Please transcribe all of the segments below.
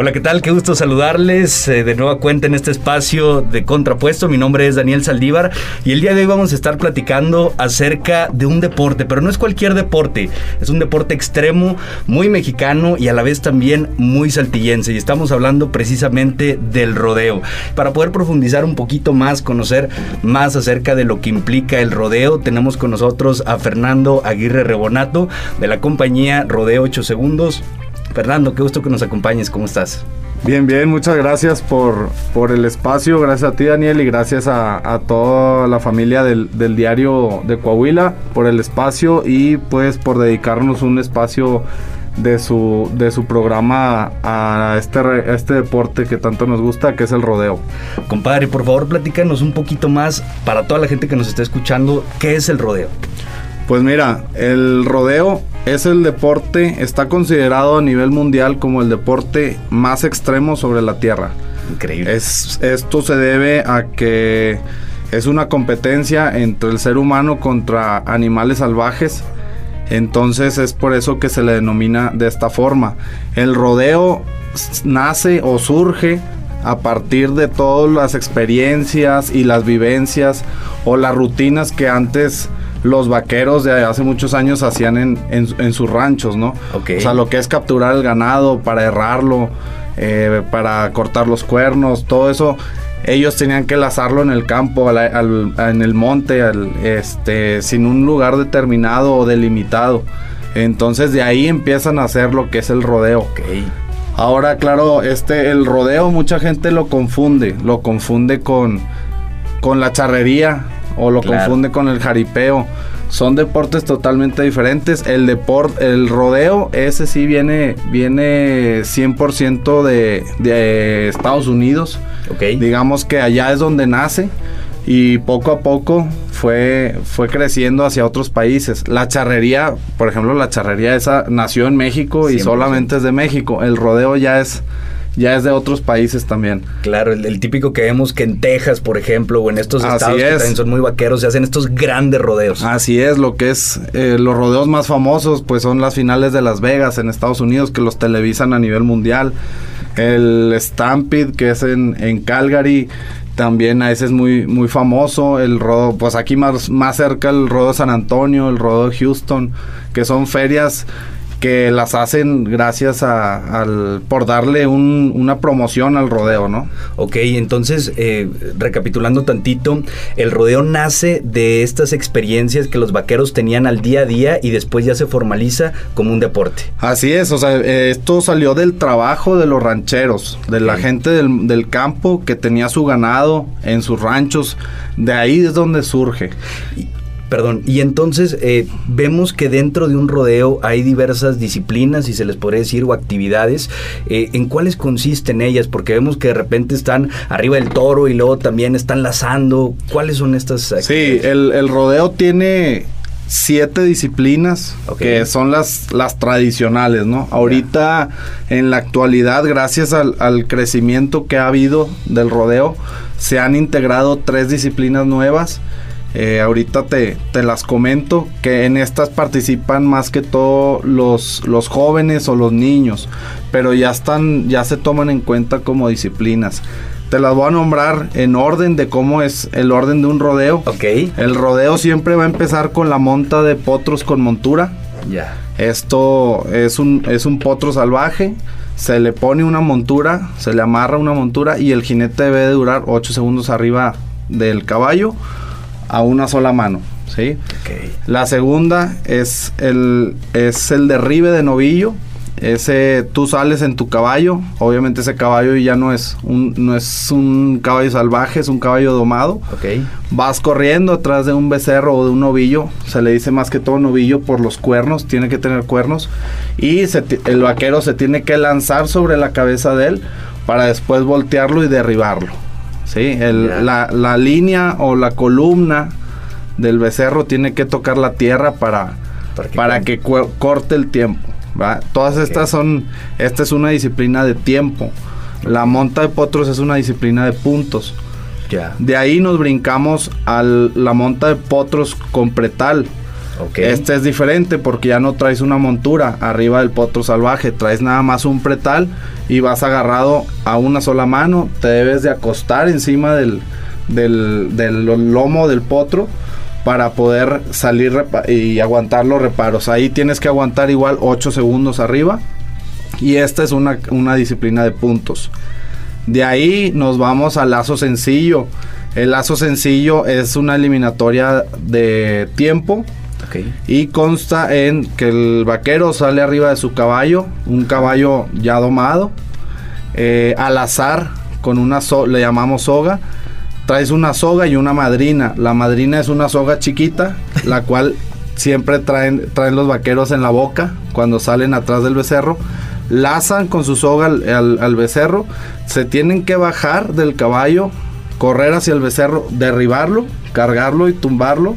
Hola, ¿qué tal? Qué gusto saludarles eh, de nueva cuenta en este espacio de Contrapuesto. Mi nombre es Daniel Saldívar y el día de hoy vamos a estar platicando acerca de un deporte, pero no es cualquier deporte, es un deporte extremo, muy mexicano y a la vez también muy saltillense. Y estamos hablando precisamente del rodeo. Para poder profundizar un poquito más, conocer más acerca de lo que implica el rodeo, tenemos con nosotros a Fernando Aguirre Rebonato de la compañía Rodeo 8 Segundos. Fernando, qué gusto que nos acompañes, ¿cómo estás? Bien, bien, muchas gracias por, por el espacio, gracias a ti Daniel y gracias a, toda la familia del, diario de Coahuila por el espacio y pues por dedicarnos un espacio de su, de su programa a este, a este deporte que tanto nos gusta, que es el rodeo. Compadre, por favor platícanos un poquito más para toda la gente que nos está escuchando, ¿qué es el rodeo? Pues mira, el rodeo es el deporte, está considerado a nivel mundial como el deporte más extremo sobre la Tierra. Increíble. Es, esto se debe a que es una competencia entre el ser humano contra animales salvajes. Entonces es por eso que se le denomina de esta forma. El rodeo nace o surge a partir de todas las experiencias y las vivencias o las rutinas que antes los vaqueros de hace muchos años hacían en, sus ranchos, ¿no? O sea, lo que es capturar el ganado para errarlo, eh, para cortar los cuernos, todo eso. Ellos tenían que lazarlo en el campo, en el monte, este, sin un lugar determinado o delimitado. Entonces de ahí empiezan a hacer lo que es el rodeo. Ahora, claro, este, el rodeo mucha gente lo confunde, lo confunde con, con la charrería, o lo confunde con el jaripeo. Son deportes totalmente diferentes. El deporte, el rodeo, ese sí viene, viene 100% de, de Estados Unidos. Okay. Digamos que allá es donde nace y poco a poco fue, fue creciendo hacia otros países. La charrería, por ejemplo, la charrería esa nació en México y solamente es de México. El rodeo ya es ya es de otros países también. Claro, el, típico que vemos que en Texas, por ejemplo, o en estos estados que también son muy vaqueros, se hacen estos grandes rodeos. Así es, lo que es eh, los rodeos más famosos, pues son las finales de Las Vegas en Estados Unidos, que los televisan a nivel mundial. El Stampede, que es en, en Calgary, también a ese es muy, muy famoso. El rodo, pues aquí más, más cerca el rodo de San Antonio, el rodo de Houston, que son ferias que las hacen gracias a, al, por darle una promoción al rodeo, ¿no? Ok, entonces, eh, recapitulando tantito, el rodeo nace de estas experiencias que los vaqueros tenían al día a día y después ya se formaliza como un deporte. Así es, o sea, eh, esto salió del trabajo de los rancheros, de la gente del, del campo que tenía su ganado en sus ranchos, de ahí es donde surge. Perdón, y entonces eh, vemos que dentro de un rodeo hay diversas disciplinas, si se les podría decir, o actividades. Eh, ¿En cuáles consisten ellas? Porque vemos que de repente están arriba del toro y luego también están lazando. ¿Cuáles son estas actividades? Sí, el, rodeo tiene siete disciplinas que son las, las tradicionales, ¿no? Ahorita, en la actualidad, gracias al, al, crecimiento que ha habido del rodeo, se han integrado tres disciplinas nuevas eh, ahorita te, te, las comento que en estas participan más que todo los, los jóvenes o los niños, pero ya están, ya se toman en cuenta como disciplinas. Te las voy a nombrar en orden de cómo es el orden de un rodeo. Ok. El rodeo siempre va a empezar con la monta de potros con montura. Ya. Esto es un, es un potro salvaje. Se le pone una montura, se le amarra una montura y el jinete debe de durar 8 segundos arriba del caballo a una sola mano. ¿sí? La segunda es el, es el derribe de novillo. Ese, tú sales en tu caballo, obviamente ese caballo ya no es un, no es un caballo salvaje, es un caballo domado. Okay. Vas corriendo atrás de un becerro o de un novillo, se le dice más que todo novillo por los cuernos, tiene que tener cuernos. Y el vaquero se tiene que lanzar sobre la cabeza de él para después voltearlo y derribarlo. ¿Sí? la, línea o la columna del becerro tiene que tocar la tierra para, para que, corte el tiempo. Todas estas son, esta es una disciplina de tiempo. La monta de potros es una disciplina de puntos. De ahí nos brincamos a la monta de potros con pretal. Este es diferente porque ya no traes una montura arriba del potro salvaje, traes nada más un pretal y vas agarrado a una sola mano, te debes de acostar encima del, del, lomo del potro para poder salir y aguantar los reparos. Ahí tienes que aguantar igual 8 segundos arriba y esta es una, una disciplina de puntos. De ahí nos vamos al lazo sencillo. El lazo sencillo es una eliminatoria de tiempo y consta en que el vaquero sale arriba de su caballo, un caballo ya domado, eh, al azar, con una le llamamos soga. Traes una soga y una madrina. La madrina es una soga chiquita, la cual siempre traen, traen los vaqueros en la boca cuando salen atrás del becerro. Lazan con su soga al, al becerro. Se tienen que bajar del caballo, correr hacia el becerro, derribarlo, cargarlo y tumbarlo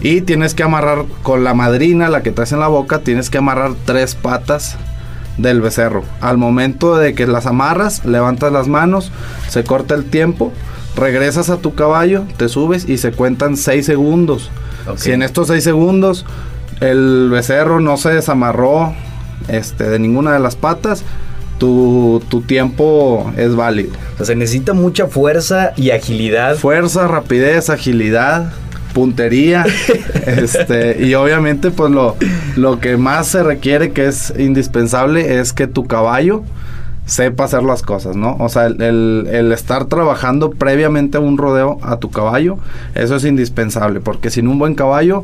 y tienes que amarrar con la madrina, la que traes en la boca, tienes que amarrar tres patas del becerro. Al momento de que las amarras, levantas las manos, se corta el tiempo, regresas a tu caballo, te subes y se cuentan seis segundos. Si en estos seis segundos el becerro no se desamarró este, de ninguna de las patas, tu, tu, tiempo es válido. se necesita mucha fuerza y agilidad. Fuerza, rapidez, agilidad puntería. este, y obviamente, pues lo, lo que más se requiere, que es indispensable, es que tu caballo sepa hacer las cosas, ¿no? O sea, el, estar trabajando previamente un rodeo a tu caballo, eso es indispensable, porque sin un buen caballo,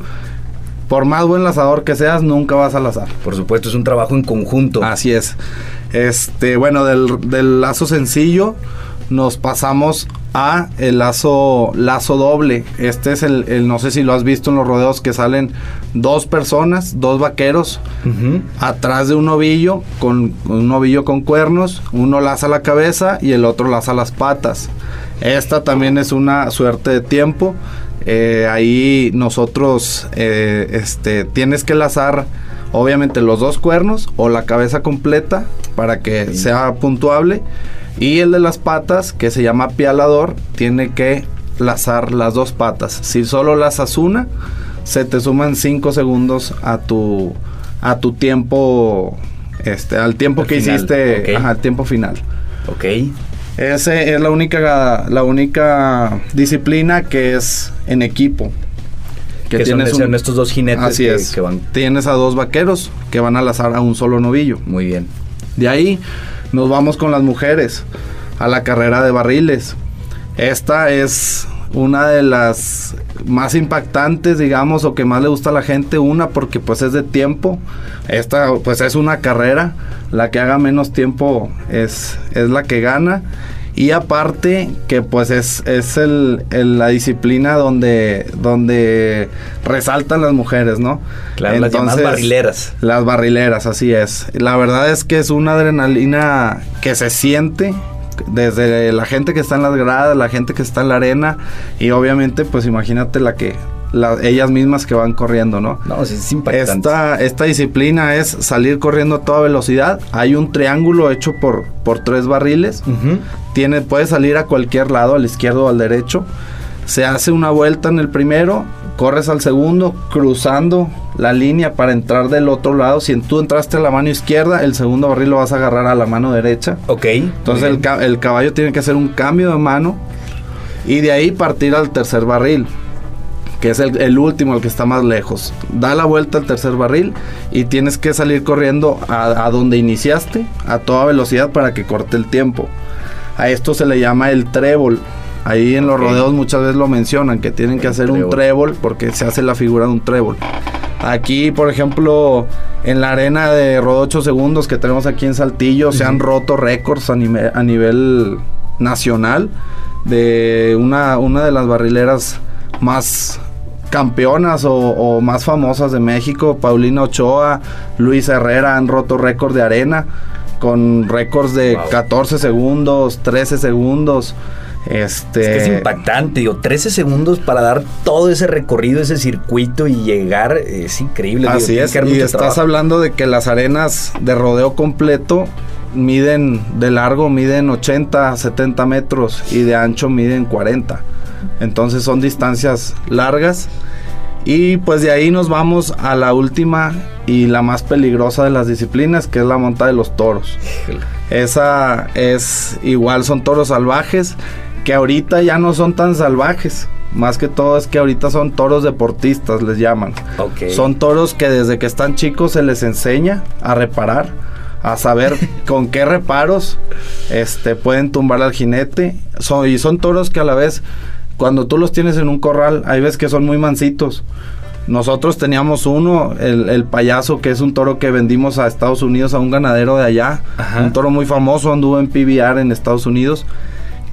por más buen lazador que seas, nunca vas a lazar. Por supuesto, es un trabajo en conjunto. Así es. Este, bueno, del, del lazo sencillo nos pasamos a el lazo lazo doble. Este es el, no sé si lo has visto en los rodeos que salen dos personas, dos vaqueros atrás de un ovillo con, un ovillo con cuernos, uno laza la cabeza y el otro laza las patas. Esta también es una suerte de tiempo. Eh, ahí nosotros eh, este, tienes que lazar obviamente los dos cuernos o la cabeza completa para que sea puntuable y el de las patas, que se llama pialador, tiene que lazar las dos patas. Si solo lazas una, se te suman 5 segundos a tu a tu tiempo este al tiempo que hiciste al tiempo final. Ok. Esa es la única la única disciplina que es en equipo. Que, tienes son, estos dos jinetes así es. que van. Tienes a dos vaqueros que van a lazar a un solo novillo. Muy bien. De ahí nos vamos con las mujeres a la carrera de barriles. Esta es una de las más impactantes, digamos, o que más le gusta a la gente. Una porque pues es de tiempo. Esta pues es una carrera. La que haga menos tiempo es, es la que gana. Y aparte que pues es, es el, la disciplina donde, donde resaltan las mujeres, ¿no? Claro, las barrileras. Las barrileras, así es. La verdad es que es una adrenalina que se siente desde la gente que está en las gradas, la gente que está en la arena y obviamente pues imagínate la que ellas mismas que van corriendo, ¿no? No, sí, es impactante. Esta, esta disciplina es salir corriendo a toda velocidad. Hay un triángulo hecho por, por tres barriles. Tiene, puede salir a cualquier lado, al izquierdo o al derecho. Se hace una vuelta en el primero, corres al segundo, cruzando la línea para entrar del otro lado. Si tú entraste a la mano izquierda, el segundo barril lo vas a agarrar a la mano derecha. Ok. Entonces el, el caballo tiene que hacer un cambio de mano y de ahí partir al tercer barril que es el, último, el que está más lejos. Da la vuelta al tercer barril y tienes que salir corriendo a, donde iniciaste a toda velocidad para que corte el tiempo. A esto se le llama el trébol. Ahí en los rodeos muchas veces lo mencionan, que tienen que hacer un trébol porque se hace la figura de un trébol. Aquí, por ejemplo, en la arena de rodeo 8 segundos que tenemos aquí en Saltillo, se han roto récords a, a nivel nacional de una, una de las barrileras más campeonas o, más famosas de México, Paulina Ochoa, Luis Herrera han roto récord de arena con récords de 14 segundos, 13 segundos. Este... Es, impactante, digo, 13 segundos para dar todo ese recorrido, ese circuito y llegar, es increíble. Así es, y estás hablando de que las arenas de rodeo completo miden de largo, miden 80, 70 metros y de ancho miden 40. Entonces son distancias largas Y pues de ahí nos vamos a la última y la más peligrosa de las disciplinas, que es la monta de los toros. Esa es igual, son toros salvajes, que ahorita ya no son tan salvajes. Más que todo es que ahorita son toros deportistas, les llaman. Son toros que desde que están chicos se les enseña a reparar, a saber con qué reparos este, pueden tumbar al jinete. Son, y son toros que a la vez cuando tú los tienes en un corral, hay veces que son muy mansitos. Nosotros teníamos uno, el, payaso, que es un toro que vendimos a Estados Unidos a un ganadero de allá. Un toro muy famoso, anduvo en PBR en Estados Unidos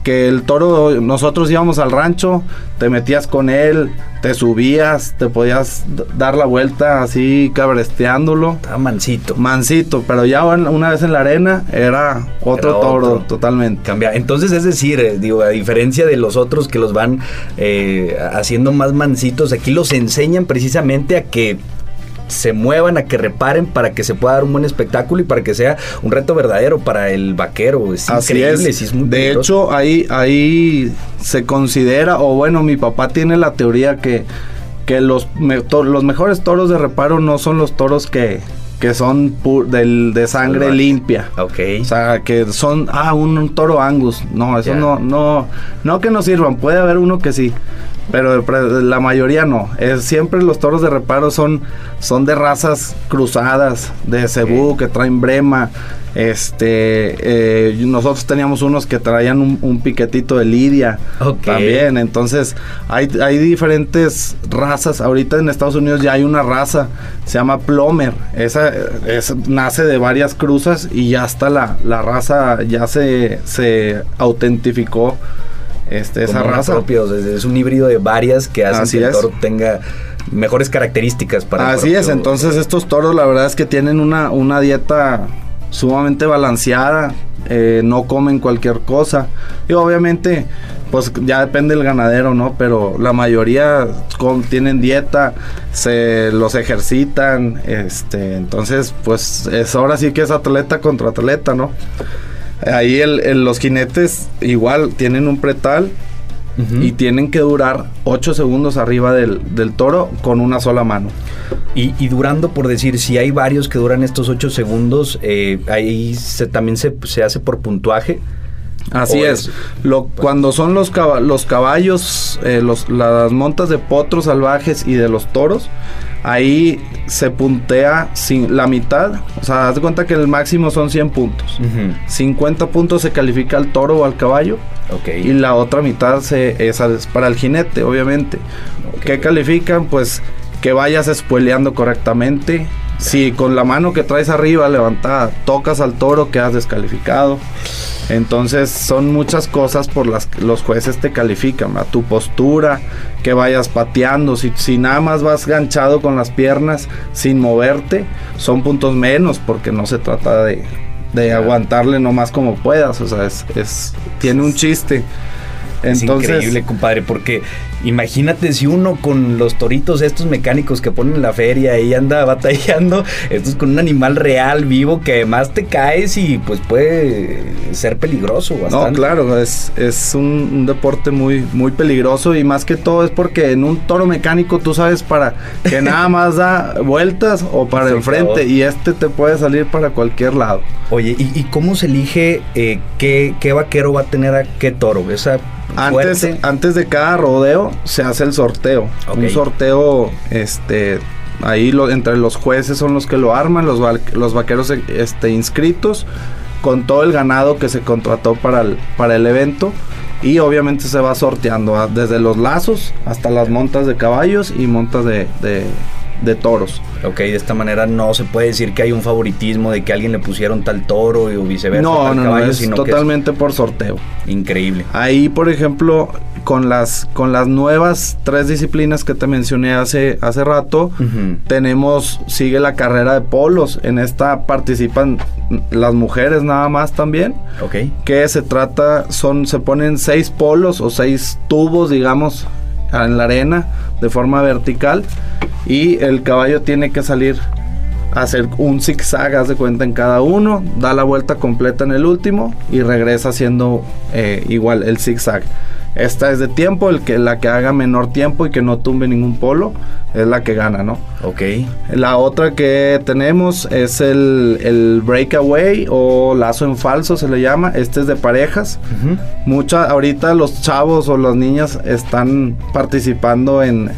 que el toro, nosotros íbamos al rancho, te metías con él, te subías, te podías dar la vuelta así cabresteándolo. Estaba mansito. Mansito, pero ya una vez en la arena era otro toro totalmente. Cambia. Entonces, es decir, eh, digo, a diferencia de los otros que los van eh, haciendo más mansitos, aquí los enseñan precisamente a que se muevan, a que reparen para que se pueda dar un buen espectáculo y para que sea un reto verdadero para el vaquero. Es increíble, es. de hecho, ahí, ahí se considera, o bueno, mi papá tiene la teoría que, que los, los mejores toros de reparo no son los toros que, que son del, de sangre limpia. Ok. O sea, que son, ah, un, toro angus. No, eso no, no, no que no sirvan. Puede haber uno que sí pero la mayoría no. Es, siempre los toros de reparo son, son de cruzadas, de cebú, que traen brema. Este, eh, nosotros teníamos unos que traían un, piquetito de lidia también. Entonces, hay, hay diferentes razas. Ahorita en Estados Unidos ya hay una raza, se llama Plomer. Esa nace de varias cruzas y ya está la, la raza, ya se, se autentificó este, esa raza. es un híbrido de varias que hacen que el toro tenga mejores características para Así es, entonces estos toros la verdad es que tienen una, una dieta sumamente balanceada, eh, no comen cualquier cosa. Y obviamente, pues ya depende del ganadero, ¿no? Pero la mayoría tienen dieta, se los ejercitan, este, entonces, pues es ahora sí que es atleta contra atleta, ¿no? Ahí el, los jinetes igual tienen un pretal y tienen que durar 8 segundos arriba del, toro con una sola mano. Y, durando, por decir, si hay varios que duran estos 8 segundos, eh, ahí se, también se, hace por puntuaje. Así es. Lo, cuando son los, los caballos, eh, los, las montas de potros salvajes y de los toros, ahí se puntea sin, la mitad. O sea, haz de cuenta que el máximo son 100 puntos. 50 puntos se califica al toro o al caballo. Y la otra mitad se, es para el jinete, obviamente. ¿Qué califican? Pues que vayas espueleando correctamente. Si con la mano que traes arriba levantada tocas al toro, quedas descalificado. Entonces son muchas cosas por las que los jueces te califican, a tu postura, que vayas pateando, si, si nada más vas ganchado con las piernas sin moverte, son puntos menos porque no se trata de, de aguantarle nomás como puedas, o sea, es, es tiene un chiste. Entonces, es increíble, compadre, porque imagínate si uno con los toritos estos mecánicos que ponen en la feria y anda batallando, esto es con un animal real, vivo, que además te caes y pues puede ser peligroso. Bastante. No, claro, es, es un, deporte muy, muy peligroso y más que todo es porque en un toro mecánico tú sabes para que nada más da vueltas o para enfrente y este te puede salir para cualquier lado. Oye, ¿y, cómo se elige eh, qué, qué vaquero va a tener a qué toro? Esa antes, antes de cada rodeo se hace el sorteo. Un sorteo, este, ahí entre los jueces son los que lo arman, los, los vaqueros este, inscritos, con todo el ganado que se contrató para el, para el evento. Y obviamente se va sorteando desde los lazos hasta las montas de caballos y montas de, de toros. Ok, de esta manera no se puede decir que hay un favoritismo de que alguien le pusieron tal toro o viceversa. No, no, no, es totalmente por sorteo. Increíble. Ahí, por ejemplo, con las, con las nuevas tres disciplinas que te mencioné hace, hace rato, tenemos, sigue la carrera de polos. En esta participan las mujeres nada más también. Ok. Que se trata, son, se ponen seis polos o seis tubos, digamos, en la arena de forma vertical y el caballo tiene que salir a hacer un zigzag, haz de cuenta en cada uno, da la vuelta completa en el último y regresa haciendo eh, igual el zigzag. Esta es de tiempo, el que, la que haga menor tiempo y que no tumbe ningún polo es la que gana, ¿no? Ok. La otra que tenemos es el, el breakaway o lazo en falso se le llama. Este es de parejas. Mucha, ahorita los chavos o las niñas están participando en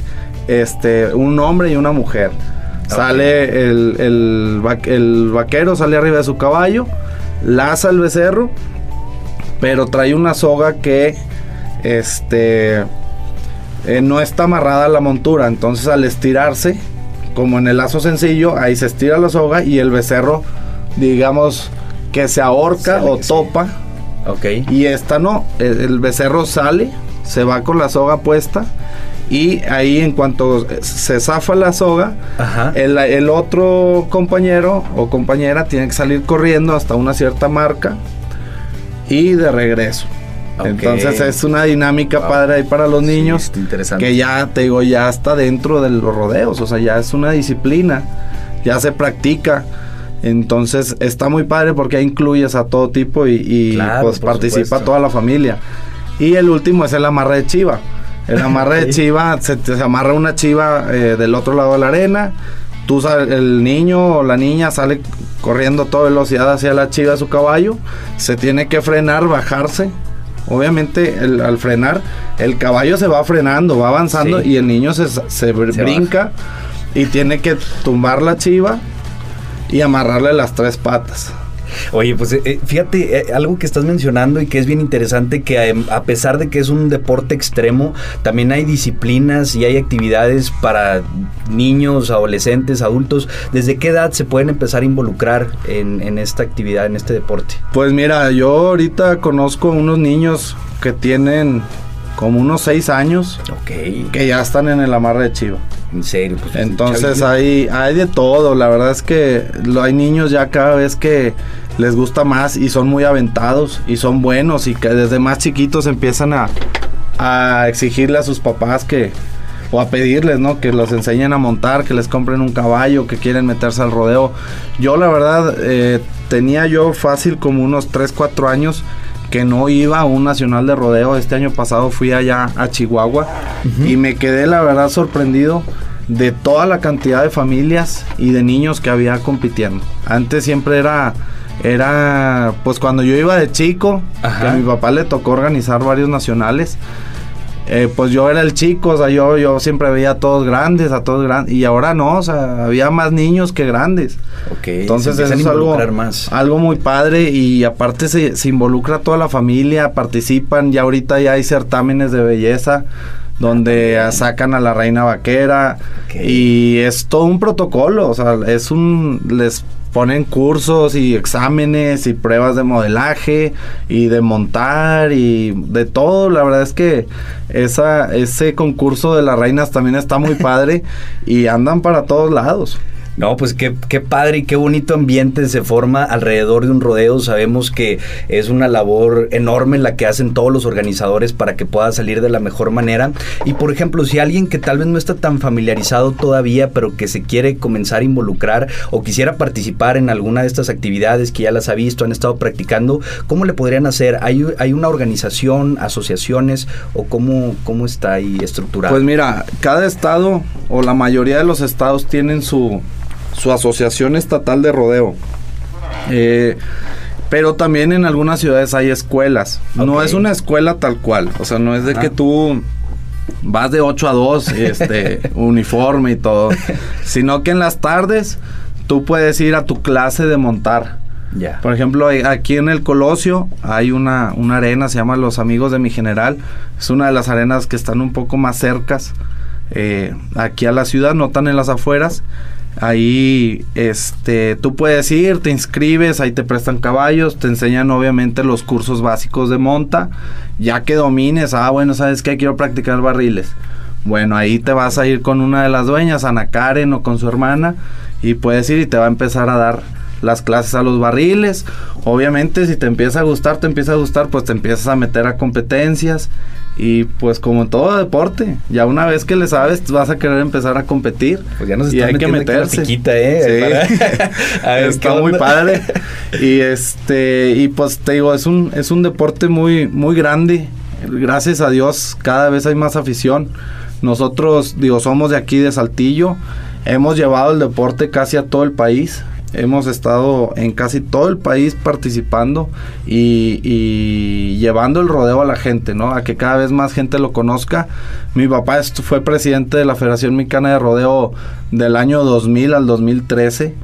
este un hombre y una mujer. Sale el, el, el vaquero, sale arriba de su caballo, laza el becerro, pero trae una soga que este eh, no está amarrada a la montura. Entonces al estirarse, como en el lazo sencillo, ahí se estira la soga y el becerro, digamos, que se ahorca o topa. Ok. Y esta no, el, becerro sale, se va con la soga puesta. Y ahí en cuanto se zafa la soga, el, el, otro compañero o compañera tiene que salir corriendo hasta una cierta marca y de regreso. Entonces es una dinámica padre ahí para los niños. interesante. Que ya, te digo, ya está dentro de los rodeos. O sea, ya es una disciplina. Ya se practica. Entonces está muy padre porque incluyes a todo tipo y, pues participa toda la familia. Y el último es el amarre de chiva. El amarre de chiva, se, amarra una chiva eh, del otro lado de la arena. Tú, el niño o la niña sale corriendo a toda velocidad hacia la chiva de su caballo. Se tiene que frenar, bajarse Obviamente al frenar, el caballo se va frenando, va avanzando y el niño se, brinca y tiene que tumbar la chiva y amarrarle las tres patas. Oye, pues eh, eh, fíjate, eh, algo que estás mencionando y que es bien interesante, que a, pesar de que es un deporte extremo, también hay disciplinas y hay actividades para niños, adolescentes, adultos. ¿Desde qué edad se pueden empezar a involucrar en, en esta actividad, en este deporte? Pues mira, yo ahorita conozco unos niños que tienen como unos seis años. Ok. Que ya están en el amarre de chiva. En serio, pues. Entonces hay, hay de todo. La verdad es que hay niños ya cada vez que les gusta más y son muy aventados y son buenos y que desde más chiquitos empiezan a, a exigirle a sus papás que o a pedirles, ¿no? Que los enseñen a montar, que les compren un caballo, que quieren meterse al rodeo. Yo la verdad eh, tenía yo fácil como unos 3, 4 años que no iba a un nacional de rodeo. Este año pasado fui allá a Chihuahua y me quedé la verdad sorprendido de toda la cantidad de familias y de niños que había compitiendo. Antes siempre era era pues cuando yo iba de chico, que a mi papá le tocó organizar varios nacionales eh, pues yo era el chico, o sea, yo, yo siempre veía a todos grandes, a todos grandes, y ahora no, o sea, había más niños que grandes. Ok, entonces eso es algo, más. algo muy padre y aparte se, se involucra toda la familia, participan, ya ahorita ya hay certámenes de belleza donde sacan a la reina vaquera y es todo un protocolo, o sea, es un les ponen cursos y exámenes y pruebas de modelaje y de montar y de todo. La verdad es que esa, ese concurso de las reinas también está muy padre y andan para todos lados. No, pues qué, qué padre y qué bonito ambiente se forma alrededor de un rodeo. Sabemos que es una labor enorme la que hacen todos los organizadores para que pueda salir de la mejor manera. Y por ejemplo, si alguien que tal vez no está tan familiarizado todavía, pero que se quiere comenzar a involucrar o quisiera participar en alguna de estas actividades que ya las ha visto, han estado practicando, ¿cómo le podrían hacer? ¿Hay, hay una organización, asociaciones o cómo, cómo está ahí estructurado? Pues mira, cada estado o la mayoría de los estados tienen su su asociación estatal de rodeo. Eh, pero también en algunas ciudades hay escuelas. No es una escuela tal cual. O sea, no es de que tú vas de 8 a 2, este, uniforme y todo. Sino que en las tardes tú puedes ir a tu clase de montar. Ya. Por ejemplo, aquí en el Colosio hay una, una arena, se llama Los Amigos de mi General. Es una de las arenas que están un poco más cercas eh, aquí a la ciudad, no tan en las afueras. Ahí este, tú puedes ir, te inscribes, ahí te prestan caballos, te enseñan obviamente los cursos básicos de monta. Ya que domines, ah, bueno, sabes que quiero practicar barriles. Bueno, ahí te vas a ir con una de las dueñas, Ana Karen o con su hermana, y puedes ir y te va a empezar a dar las clases a los barriles. Obviamente, si te empieza a gustar, te empieza a gustar, pues te empiezas a meter a competencias. Y pues como en todo deporte, ya una vez que le sabes, vas a querer empezar a competir. Pues ya nos y hay que meterse. ¿eh? Sí. Está muy padre. Y este, y pues te digo, es un, es un deporte muy, muy grande. gracias a Dios cada vez hay más afición. Nosotros, digo, somos de aquí de Saltillo, hemos llevado el deporte casi a todo el país. Hemos estado en casi todo el país participando y, llevando el rodeo a la gente, ¿no? A que cada vez más gente lo conozca. Mi papá fue presidente de la Federación Mexicana de Rodeo del año 2000 al 2013.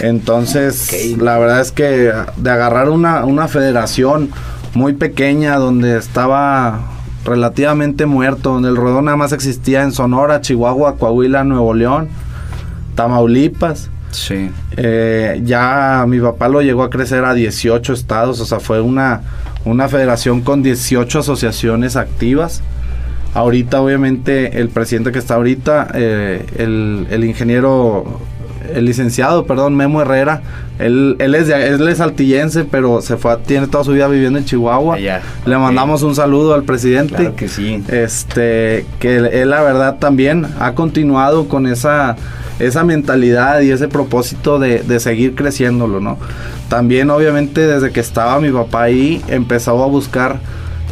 Entonces, la verdad es que de agarrar una, una federación muy pequeña donde estaba relativamente muerto, donde el rodeo nada más existía en Sonora, Chihuahua, Coahuila, Nuevo León, Tamaulipas Sí. Eh, ya mi papá lo llegó a crecer a 18 estados, o sea, fue una, una federación con 18 asociaciones activas. Ahorita, obviamente, el presidente que está ahorita, eh, el, ingeniero, el licenciado, perdón, Memo Herrera, él, él, es, de, él es altillense, pero se fue, tiene toda su vida viviendo en Chihuahua. Le mandamos un saludo al presidente. Claro que sí. Este, que él, la verdad, también ha continuado con esa esa mentalidad y ese propósito de, seguir creciéndolo, ¿no? También obviamente desde que estaba mi papá ahí empezó a buscar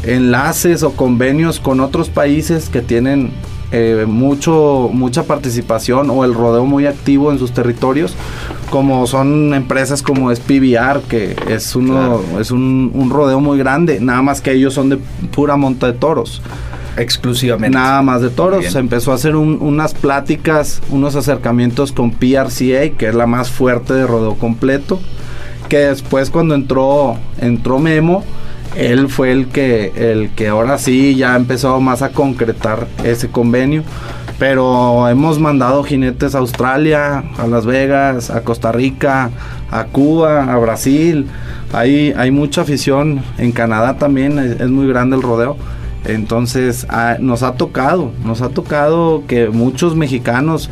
enlaces o convenios con otros países que tienen eh, mucho, mucha participación o el rodeo muy activo en sus territorios, como son empresas como es PBR, que es, uno, es un, un, rodeo muy grande, nada más que ellos son de pura monta de toros. Exclusivamente. Nada más de toros. Se empezó a hacer unas pláticas, unos acercamientos con PRCA, que es la más fuerte de rodeo completo. Que después cuando entró, entró Memo, él fue el que, el que ahora sí ya empezó más a concretar ese convenio. Pero hemos mandado jinetes a Australia, a Las Vegas, a Costa Rica, a Cuba, a Brasil. Hay, hay mucha afición. En Canadá también es muy grande el rodeo. Entonces nos ha tocado, nos ha tocado que muchos mexicanos,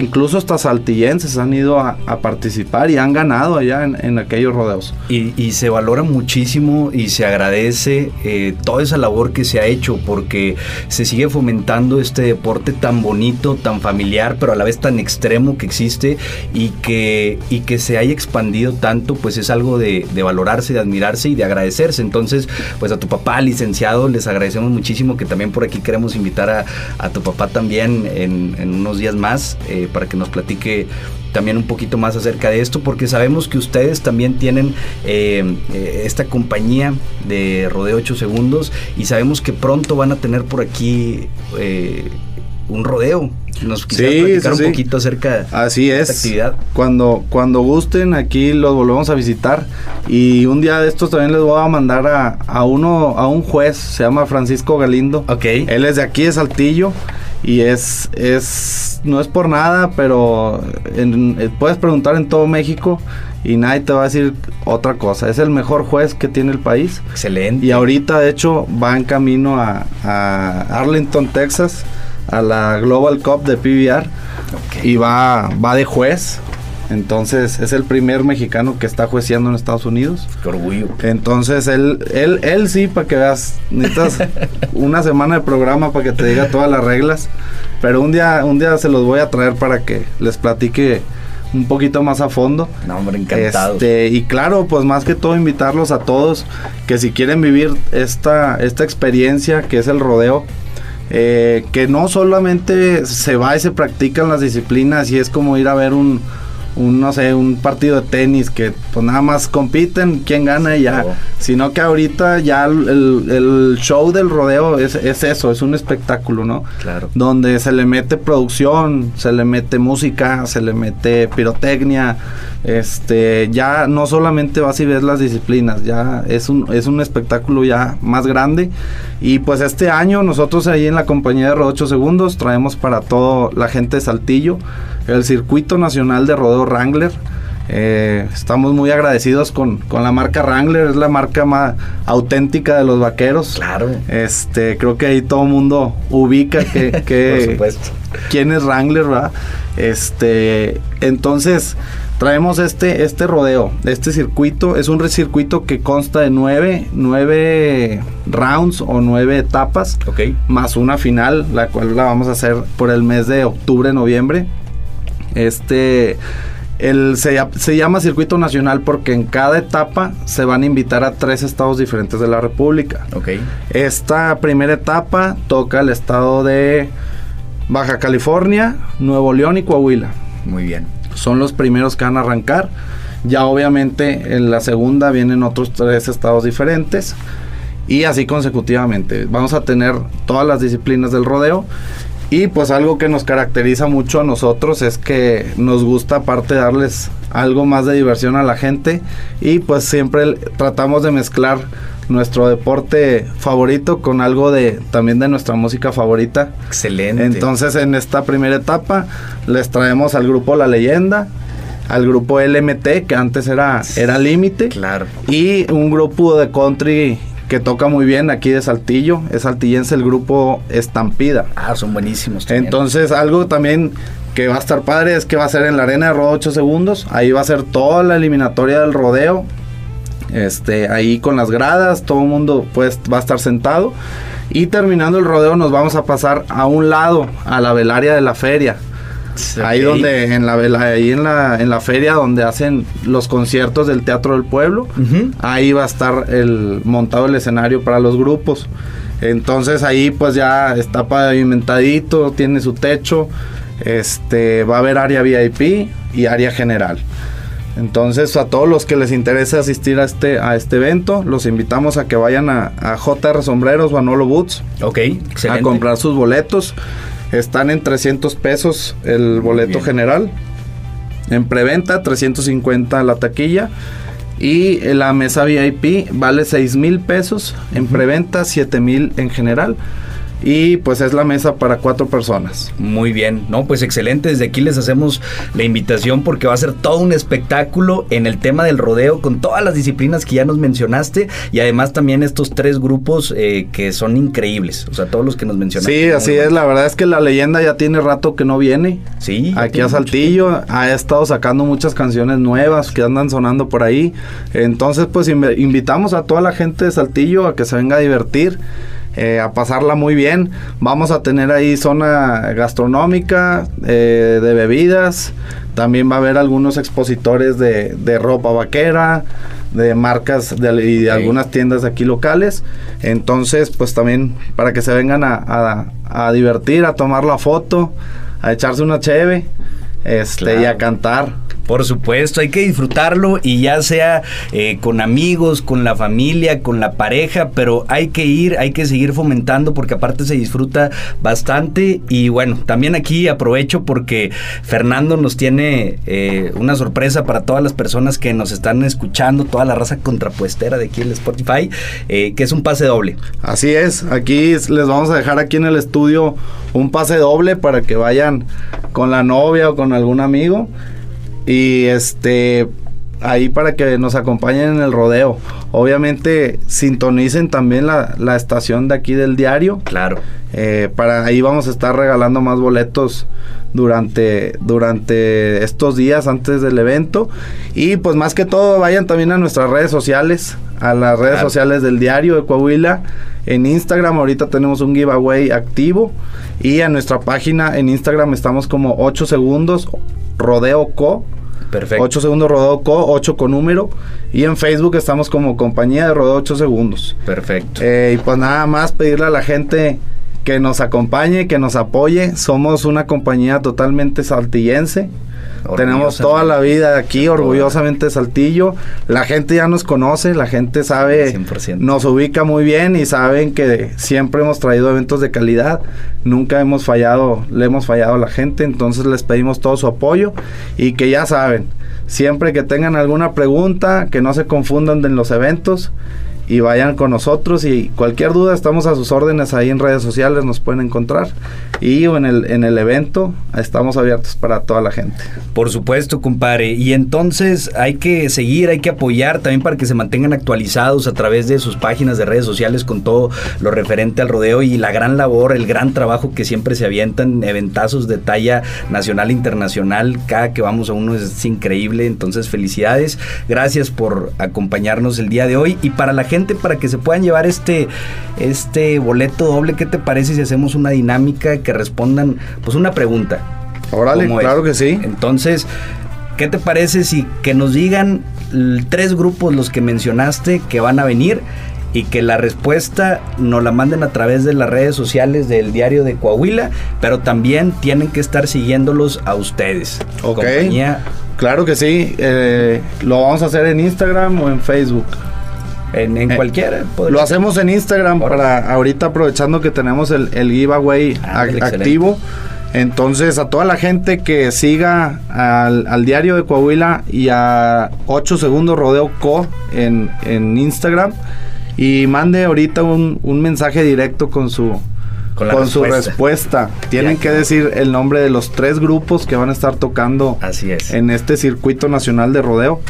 incluso hasta saltillenses, han ido a, participar y han ganado allá en, aquellos rodeos. Y, se valora muchísimo y se agradece eh, toda esa labor que se ha hecho porque se sigue fomentando este deporte tan bonito, tan familiar, pero a la vez tan extremo que existe y que, y que se haya expandido tanto, pues es algo de, de valorarse, de admirarse y de agradecerse. Entonces, pues a tu papá, licenciado, les agradecemos muchísimo que también por aquí queremos invitar a, tu papá también en, unos días más eh, para que nos platique también un poquito más acerca de esto, porque sabemos que ustedes también tienen eh, eh, esta compañía de Rodeo 8 Segundos y sabemos que pronto van a tener por aquí un rodeo. Nos quisieras platicar un poquito acerca Así de esta actividad. Cuando, cuando gusten, aquí los volvemos a visitar. Y un día de estos también les voy a mandar a, uno, a un juez, se llama Francisco Galindo. Ok. Él es de aquí, de Saltillo. Y es, es, no es por nada, pero eh, puedes preguntar en todo México y nadie te va a decir otra cosa. Es el mejor juez que tiene el país. Excelente. Y ahorita, de hecho, va en camino a, a Arlington, Texas a la Global Cup de PBR y va, va de juez. Entonces es el primer mexicano que está jueceando en Estados Unidos. Qué orgullo. Entonces él, él, él sí, para que veas, necesitas una semana de programa para que te diga todas las reglas. Pero un día, un día se los voy a traer para que les platique un poquito más a fondo. No, hombre, encantado. Este, y claro, pues más que todo invitarlos a todos que si quieren vivir esta, esta experiencia que es el rodeo, eh, que no solamente se va y se practican las disciplinas y es como ir a ver un, un, no sé, un partido de tenis que pues nada más compiten, quién gana y ya. Sino que ahorita ya el, show del rodeo es, eso, es un espectáculo, ¿no? Claro. Donde se le mete producción, se le mete música, se le mete pirotecnia. Este, ya no solamente vas y ves las disciplinas, ya es un, es un espectáculo ya más grande. Y pues este año nosotros ahí en la compañía de Rodeo 8 Segundos traemos para toda la gente de Saltillo el circuito nacional de rodeo Wrangler. Eh, estamos muy agradecidos con, la marca Wrangler, es la marca más auténtica de los vaqueros. Claro. Este, creo que ahí todo el mundo ubica que, que quién es Wrangler, ¿verdad? Este, entonces traemos este, este rodeo, este circuito, es un circuito que consta de nueve, nueve rounds o nueve etapas, más una final, la cual la vamos a hacer por el mes de octubre, noviembre. Este El, se, se, llama circuito nacional porque en cada etapa se van a invitar a tres estados diferentes de la República. Ok. Esta primera etapa toca el estado de Baja California, Nuevo León y Coahuila. Muy bien. Son los primeros que van a arrancar. Ya obviamente en la segunda vienen otros tres estados diferentes. Y así consecutivamente. Vamos a tener todas las disciplinas del rodeo. Y pues algo que nos caracteriza mucho a nosotros es que nos gusta aparte darles algo más de diversión a la gente y pues siempre tratamos de mezclar nuestro deporte favorito con algo de también de nuestra música favorita. Excelente. Entonces en esta primera etapa les traemos al grupo La Leyenda, al grupo LMT que antes era era Límite. Claro. Y un grupo de country que toca muy bien aquí de Saltillo. Es saltillense el grupo Estampida. Ah, son buenísimos. También. Entonces, algo también que va a estar padre es que va a ser en la arena de rodeo 8 segundos. Ahí va a ser toda la eliminatoria del rodeo. Este, ahí con las gradas, todo el mundo pues va a estar sentado. Y terminando el rodeo nos vamos a pasar a un lado, a la velaria de la feria. Okay. Ahí donde en la ahí en la en la feria donde hacen los conciertos del Teatro del Pueblo, uh -huh. ahí va a estar el montado el escenario para los grupos. Entonces ahí pues ya está pavimentadito, tiene su techo, este va a haber área VIP y área general. Entonces a todos los que les interese asistir a este, a este evento, los invitamos a que vayan a, a JR Sombreros o a Nolo Boots. Ok, excelente. A comprar sus boletos. Están en 300 pesos el boleto general. En preventa, 350 la taquilla. Y la mesa VIP vale 6 mil pesos. En preventa, 7 mil en general y pues es la mesa para cuatro personas. Muy bien, no, pues excelente. Desde aquí les hacemos la invitación porque va a ser todo un espectáculo en el tema del rodeo con todas las disciplinas que ya nos mencionaste y además también estos tres grupos eh, que son increíbles, o sea, todos los que nos mencionaste. Sí, así es. La verdad es que la leyenda ya tiene rato que no viene. Sí. Aquí a Saltillo mucho. ha estado sacando muchas canciones nuevas que andan sonando por ahí. Entonces, pues invitamos a toda la gente de Saltillo a que se venga a divertir. Eh, a pasarla muy bien. Vamos a tener ahí zona gastronómica, eh, de bebidas. También va a haber algunos expositores de, de ropa vaquera, de marcas de, y de algunas tiendas aquí locales. Entonces, pues también para que se vengan a, a, a divertir, a tomar la foto, a echarse una cheve este, claro. y a cantar. Por supuesto, hay que disfrutarlo y ya sea eh, con amigos, con la familia, con la pareja, pero hay que ir, hay que seguir fomentando porque aparte se disfruta bastante y bueno, también aquí aprovecho porque Fernando nos tiene eh, una sorpresa para todas las personas que nos están escuchando, toda la raza contrapuestera de aquí en Spotify, eh, que es un pase doble. Así es, aquí les vamos a dejar aquí en el estudio un pase doble para que vayan con la novia o con algún amigo. Y este ahí para que nos acompañen en el rodeo. Obviamente sintonicen también la, la estación de aquí del diario. Claro. Eh, para ahí vamos a estar regalando más boletos durante, durante estos días antes del evento. Y pues más que todo vayan también a nuestras redes sociales, a las redes claro. sociales del diario de Coahuila. En Instagram ahorita tenemos un giveaway activo. Y a nuestra página en Instagram estamos como 8 segundos Rodeo Co. Perfecto. 8 segundos Rodeo Co, 8 con número. Y en Facebook estamos como compañía de Rodeo 8 segundos. Perfecto. Eh, y pues nada más pedirle a la gente que nos acompañe, que nos apoye. Somos una compañía totalmente saltillense. Tenemos toda la vida aquí, orgullosamente Saltillo. La gente ya nos conoce, la gente sabe, 100%. nos ubica muy bien y saben que siempre hemos traído eventos de calidad. Nunca hemos fallado, le hemos fallado a la gente, entonces les pedimos todo su apoyo y que ya saben, siempre que tengan alguna pregunta, que no se confundan en los eventos y vayan con nosotros y cualquier duda estamos a sus órdenes ahí en redes sociales nos pueden encontrar y en el en el evento estamos abiertos para toda la gente. Por supuesto, compadre. Y entonces hay que seguir, hay que apoyar también para que se mantengan actualizados a través de sus páginas de redes sociales con todo lo referente al rodeo y la gran labor, el gran trabajo que siempre se avientan, eventazos de talla nacional e internacional. Cada que vamos a uno es increíble. Entonces, felicidades. Gracias por acompañarnos el día de hoy. Y para la gente para que se puedan llevar este, este boleto doble. ¿Qué te parece si hacemos una dinámica que respondan pues una pregunta? Órale, claro que sí. Entonces, ¿qué te parece si que nos digan tres grupos los que mencionaste que van a venir y que la respuesta nos la manden a través de las redes sociales del diario de Coahuila, pero también tienen que estar siguiéndolos a ustedes. Ok. Claro que sí. Eh, lo vamos a hacer en Instagram o en Facebook. En, en eh, cualquiera. Lo hacemos en Instagram para ahorita aprovechando que tenemos el, el giveaway ah, activo. Entonces, a toda la gente que siga al, diario de Coahuila y a 8 segundos Rodeo Co en, en Instagram y mande ahorita un, mensaje directo con su, con, su respuesta. Tienen que decir el nombre de los tres grupos que van a estar tocando Así es. en este circuito nacional de rodeo.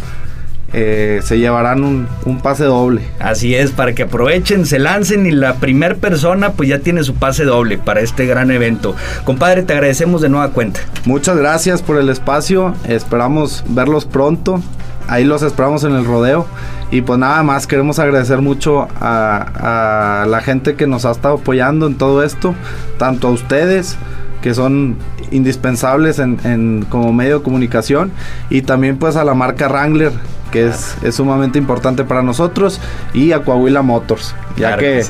Eh, se llevarán un, pase doble. Así es, para que aprovechen, se lancen y la primer persona pues ya tiene su pase doble para este gran evento. Compadre, te agradecemos de nueva cuenta. Muchas gracias por el espacio, esperamos verlos pronto, ahí los esperamos en el rodeo. Y pues nada más, queremos agradecer mucho a, a la gente que nos ha estado apoyando en todo esto, tanto a ustedes, que son indispensables en, como medio de comunicación y también pues a la marca Wrangler que es, es, sumamente importante para nosotros y a Coahuila Motors ya que,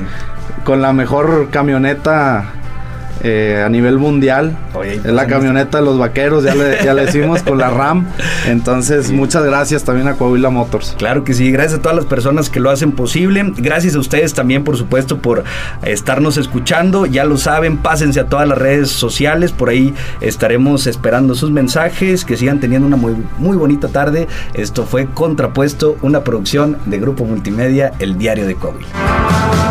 con la mejor camioneta eh, a nivel mundial. es la camioneta de los vaqueros, ya le, ya le decimos con la RAM. Entonces, muchas gracias también a Coahuila Motors. Claro que sí, gracias a todas las personas que lo hacen posible. Gracias a ustedes también, por supuesto, por estarnos escuchando. Ya lo saben, pásense a todas las redes sociales. Por ahí estaremos esperando sus mensajes. Que sigan teniendo una muy, muy bonita tarde. Esto fue Contrapuesto, una producción de Grupo Multimedia, el diario de Coahuila.